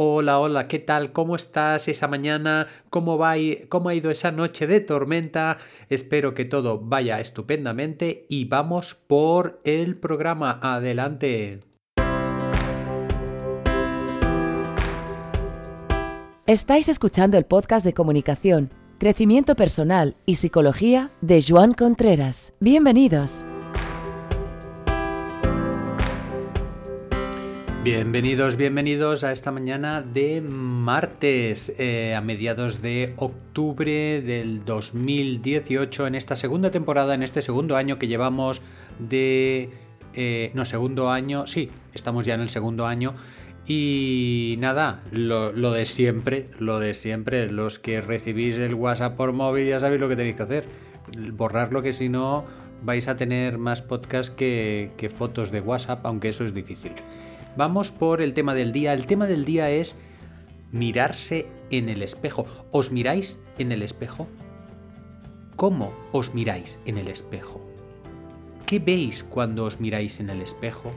Hola, hola, ¿qué tal? ¿Cómo estás esa mañana? ¿Cómo, va ¿Cómo ha ido esa noche de tormenta? Espero que todo vaya estupendamente y vamos por el programa. Adelante. Estáis escuchando el podcast de comunicación, crecimiento personal y psicología de Joan Contreras. Bienvenidos. Bienvenidos, bienvenidos a esta mañana de martes, eh, a mediados de octubre del 2018, en esta segunda temporada, en este segundo año que llevamos de... Eh, no, segundo año, sí, estamos ya en el segundo año. Y nada, lo, de siempre, lo de siempre, los que recibís el WhatsApp por móvil ya sabéis lo que tenéis que hacer. Borrarlo que si no vais a tener más podcast que fotos de WhatsApp, aunque eso es difícil. Vamos por el tema del día. El tema del día es mirarse en el espejo. ¿Os miráis en el espejo? ¿Cómo os miráis en el espejo? ¿Qué veis cuando os miráis en el espejo?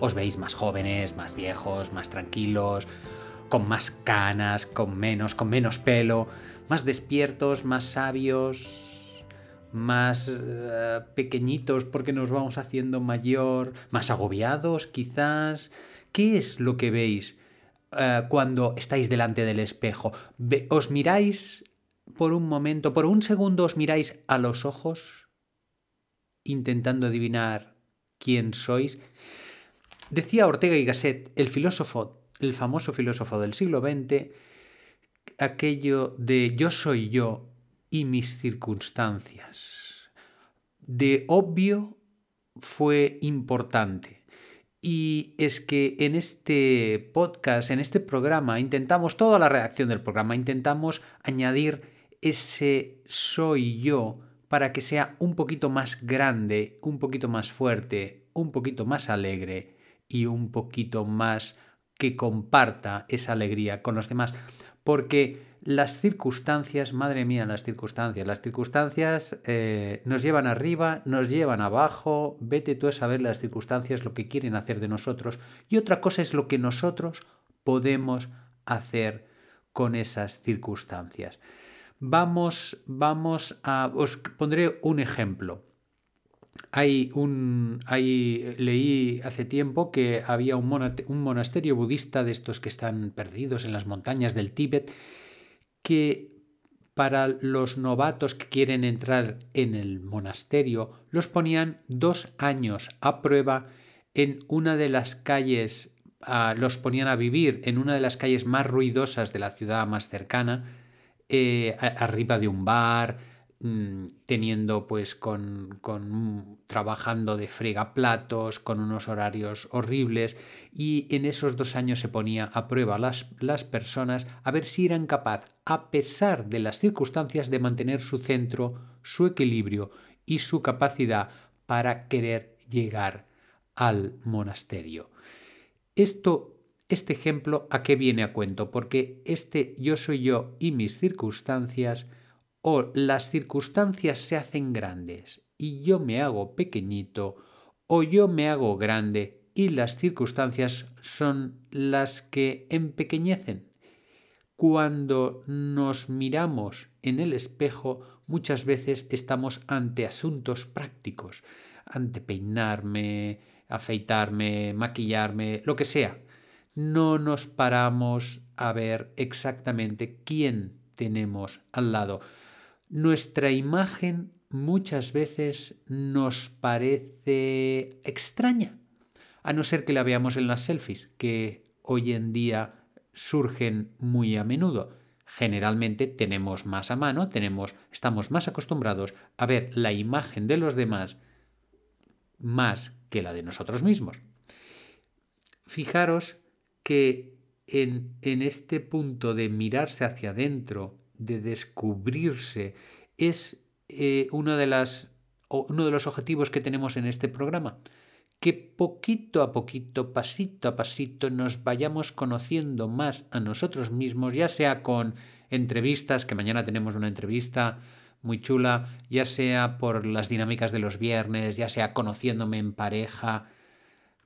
¿Os veis más jóvenes, más viejos, más tranquilos, con más canas, con menos, con menos pelo, más despiertos, más sabios, más eh, pequeñitos porque nos vamos haciendo mayor, más agobiados quizás. ¿Qué es lo que veis eh, cuando estáis delante del espejo? ¿Os miráis por un momento, por un segundo os miráis a los ojos intentando adivinar quién sois? Decía Ortega y Gasset, el filósofo, el famoso filósofo del siglo XX, aquello de yo soy yo y mis circunstancias. De obvio fue importante. Y es que en este podcast, en este programa, intentamos, toda la redacción del programa, intentamos añadir ese soy yo para que sea un poquito más grande, un poquito más fuerte, un poquito más alegre y un poquito más que comparta esa alegría con los demás. Porque las circunstancias, madre mía, las circunstancias, las circunstancias eh, nos llevan arriba, nos llevan abajo, vete tú a saber las circunstancias lo que quieren hacer de nosotros y otra cosa es lo que nosotros podemos hacer con esas circunstancias. Vamos, vamos a, os pondré un ejemplo. Hay un, hay, leí hace tiempo que había un, un monasterio budista de estos que están perdidos en las montañas del Tíbet que para los novatos que quieren entrar en el monasterio los ponían dos años a prueba en una de las calles, los ponían a vivir en una de las calles más ruidosas de la ciudad más cercana, eh, arriba de un bar, Mm, teniendo pues con, trabajando de fregaplatos, con unos horarios horribles y en esos dos años se ponía a prueba las, las personas a ver si eran capaces, a pesar de las circunstancias, de mantener su centro, su equilibrio y su capacidad para querer llegar al monasterio. Esto, este ejemplo, ¿a qué viene a cuento? Porque este yo soy yo y mis circunstancias o las circunstancias se hacen grandes y yo me hago pequeñito, o yo me hago grande y las circunstancias son las que empequeñecen. Cuando nos miramos en el espejo, muchas veces estamos ante asuntos prácticos, ante peinarme, afeitarme, maquillarme, lo que sea. No nos paramos a ver exactamente quién tenemos al lado nuestra imagen muchas veces nos parece extraña, a no ser que la veamos en las selfies, que hoy en día surgen muy a menudo. Generalmente tenemos más a mano, tenemos, estamos más acostumbrados a ver la imagen de los demás más que la de nosotros mismos. Fijaros que en, en este punto de mirarse hacia adentro de descubrirse es eh, una de las, uno de los objetivos que tenemos en este programa. Que poquito a poquito, pasito a pasito, nos vayamos conociendo más a nosotros mismos, ya sea con entrevistas, que mañana tenemos una entrevista muy chula, ya sea por las dinámicas de los viernes, ya sea conociéndome en pareja,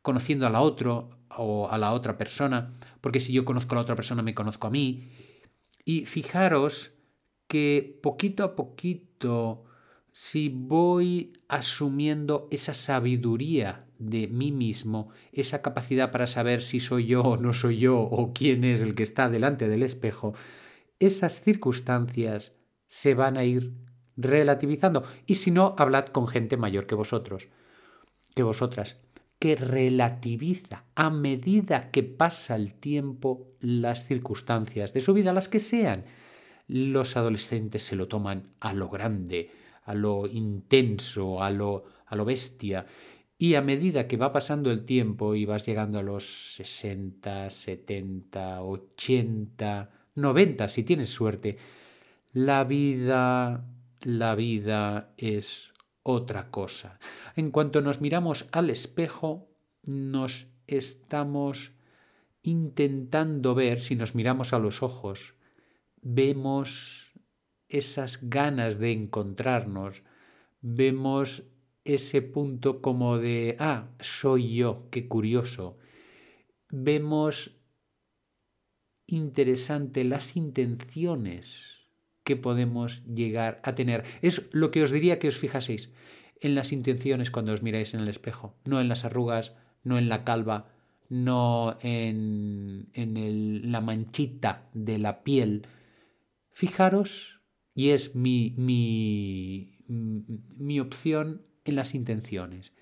conociendo a la otro, o a la otra persona, porque si yo conozco a la otra persona me conozco a mí. Y fijaros que poquito a poquito, si voy asumiendo esa sabiduría de mí mismo, esa capacidad para saber si soy yo o no soy yo, o quién es el que está delante del espejo, esas circunstancias se van a ir relativizando. Y si no, hablad con gente mayor que vosotros, que vosotras, que relativiza a medida que pasa el tiempo las circunstancias de su vida, las que sean. Los adolescentes se lo toman a lo grande, a lo intenso, a lo, a lo bestia. Y a medida que va pasando el tiempo y vas llegando a los 60, 70, 80, 90, si tienes suerte, la vida, la vida es otra cosa. En cuanto nos miramos al espejo, nos estamos intentando ver, si nos miramos a los ojos, vemos esas ganas de encontrarnos, vemos ese punto como de, ah, soy yo, qué curioso. Vemos interesante las intenciones podemos llegar a tener. Es lo que os diría que os fijaseis en las intenciones cuando os miráis en el espejo, no en las arrugas, no en la calva, no en, en la manchita de la piel. Fijaros, y es mi, mi, mi opción en las intenciones,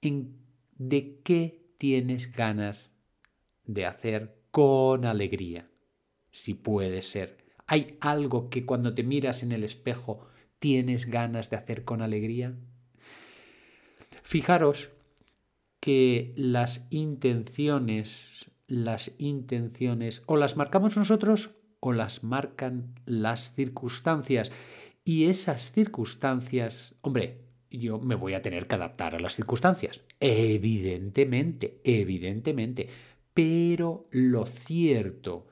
en de qué tienes ganas de hacer con alegría, si puede ser. ¿Hay algo que cuando te miras en el espejo tienes ganas de hacer con alegría? Fijaros que las intenciones, las intenciones o las marcamos nosotros o las marcan las circunstancias. Y esas circunstancias, hombre, yo me voy a tener que adaptar a las circunstancias. Evidentemente, evidentemente. Pero lo cierto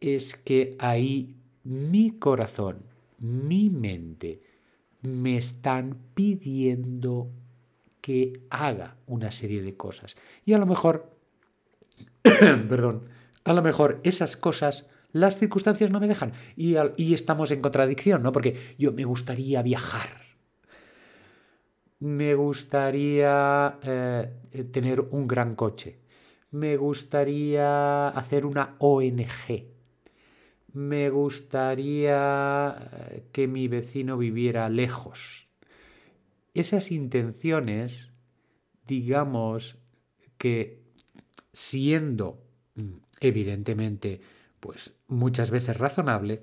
es que ahí mi corazón, mi mente, me están pidiendo que haga una serie de cosas. Y a lo mejor, perdón, a lo mejor esas cosas las circunstancias no me dejan. Y, y, estamos en contradicción, ¿no? Porque yo me gustaría viajar me gustaría eh, tener un gran coche, me gustaría hacer una ONG, me gustaría eh, que mi vecino viviera lejos. Esas intenciones, digamos que siendo evidentemente pues muchas veces razonables,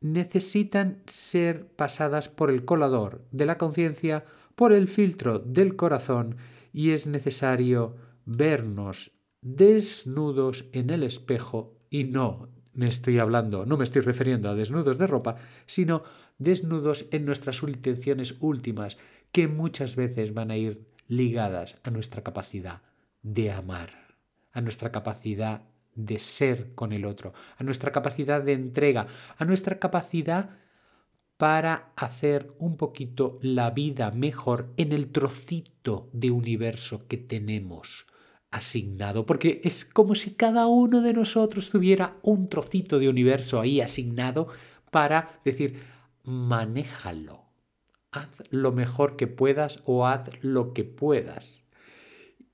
necesitan ser pasadas por el colador de la conciencia, por el filtro del corazón, y es necesario vernos desnudos en el espejo, y no me estoy hablando, no me estoy refiriendo a desnudos de ropa, sino desnudos en nuestras intenciones últimas, que muchas veces van a ir ligadas a nuestra capacidad de amar, a nuestra capacidad de ser con el otro, a nuestra capacidad de entrega, a nuestra capacidad para hacer un poquito la vida mejor en el trocito de universo que tenemos asignado, porque es como si cada uno de nosotros tuviera un trocito de universo ahí asignado para decir, manéjalo, haz lo mejor que puedas o haz lo que puedas.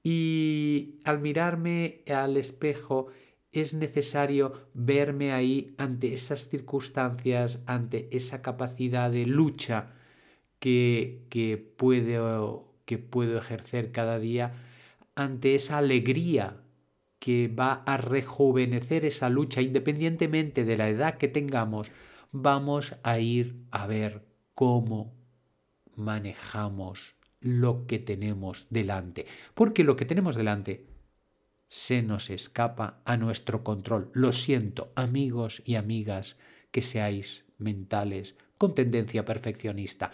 Y al mirarme al espejo es necesario verme ahí ante esas circunstancias, ante esa capacidad de lucha que, que, puedo, que puedo ejercer cada día, ante esa alegría que va a rejuvenecer esa lucha, independientemente de la edad que tengamos, vamos a ir a ver cómo manejamos lo que tenemos delante. Porque lo que tenemos delante se nos escapa a nuestro control. Lo siento, amigos y amigas, que seáis mentales con tendencia perfeccionista.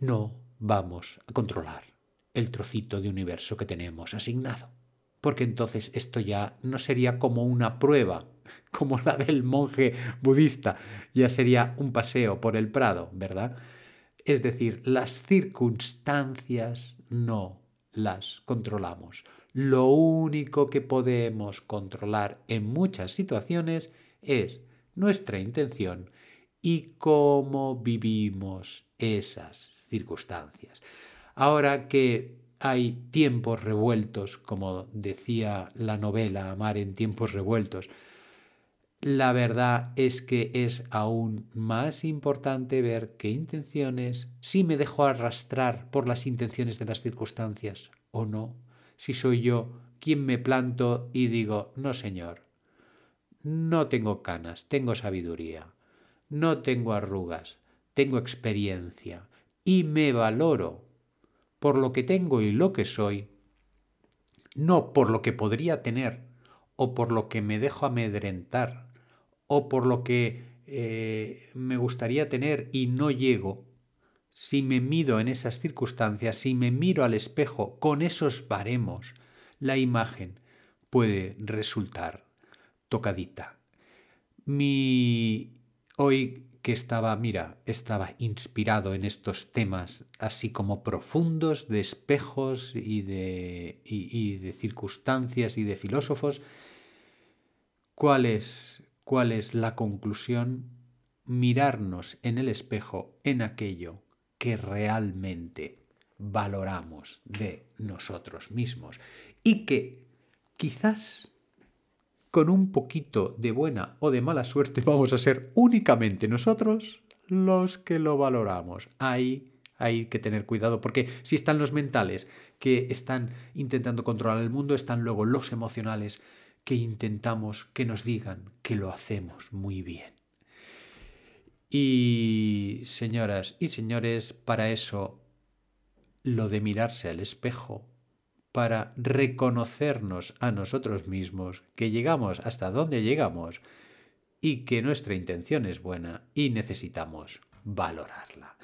No vamos a controlar el trocito de universo que tenemos asignado. Porque entonces esto ya no sería como una prueba, como la del monje budista, ya sería un paseo por el Prado, ¿verdad? Es decir, las circunstancias no las controlamos Lo único que podemos controlar en muchas situaciones es nuestra intención y cómo vivimos esas circunstancias. Ahora que hay tiempos revueltos, como decía la novela Amar en tiempos revueltos, la verdad es que es aún más importante ver qué intenciones, si me dejo arrastrar por las intenciones de las circunstancias o no, si soy yo quien me planto y digo, no señor, no tengo canas, tengo sabiduría, no tengo arrugas, tengo experiencia y me valoro por lo que tengo y lo que soy, no por lo que podría tener o por lo que me dejo amedrentar o por lo que eh, me gustaría tener y no llego, si me mido en esas circunstancias, si me miro al espejo con esos baremos, la imagen puede resultar tocadita. Mi hoy que estaba, mira, estaba inspirado en estos temas así como profundos de espejos y de, y de circunstancias y de filósofos, ¿cuál es, ¿Cuál es la conclusión? Mirarnos en el espejo en aquello que realmente valoramos de nosotros mismos y que quizás con un poquito de buena o de mala suerte vamos a ser únicamente nosotros los que lo valoramos. Ahí hay que tener cuidado porque si están los mentales que están intentando controlar el mundo, están luego los emocionales que intentamos que nos digan que lo hacemos muy bien. Y señoras y señores, para eso lo de mirarse al espejo, para reconocernos a nosotros mismos, que llegamos hasta donde llegamos y que nuestra intención es buena y necesitamos valorarla.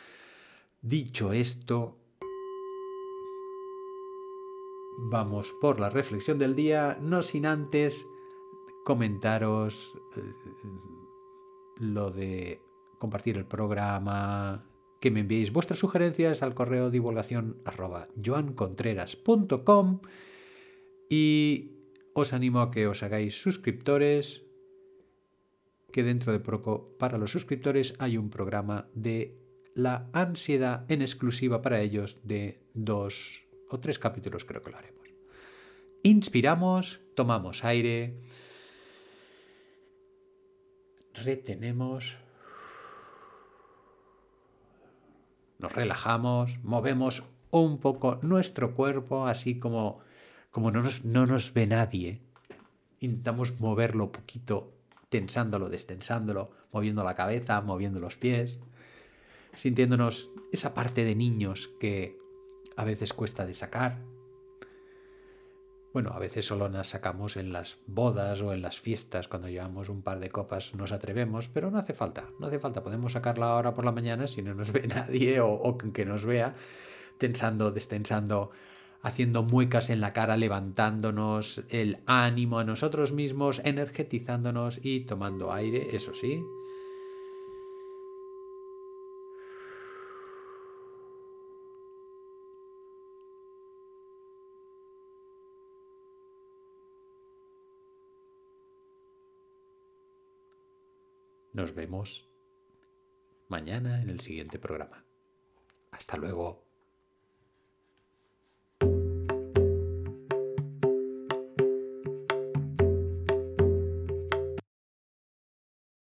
Dicho esto, vamos por la reflexión del día, no sin antes comentaros eh, lo de compartir el programa, que me enviéis vuestras sugerencias al correo divulgación joancontreras.com y os animo a que os hagáis suscriptores, que dentro de poco para los suscriptores hay un programa de la ansiedad en exclusiva para ellos de dos o tres capítulos creo que lo haremos. Inspiramos, tomamos aire, retenemos, nos relajamos, movemos un poco nuestro cuerpo, así como, como no, nos, no nos ve nadie. Intentamos moverlo poquito, tensándolo, destensándolo, moviendo la cabeza, moviendo los pies, sintiéndonos esa parte de niños que a veces cuesta de sacar. Bueno, a veces solo nos sacamos en las bodas o en las fiestas, cuando llevamos un par de copas nos atrevemos, pero no hace falta, no hace falta, podemos sacarla ahora por la mañana si no nos ve nadie o, o que nos vea, tensando, destensando, haciendo muecas en la cara, levantándonos el ánimo a nosotros mismos, energetizándonos y tomando aire, eso sí, Nos vemos mañana en el siguiente programa. Hasta luego.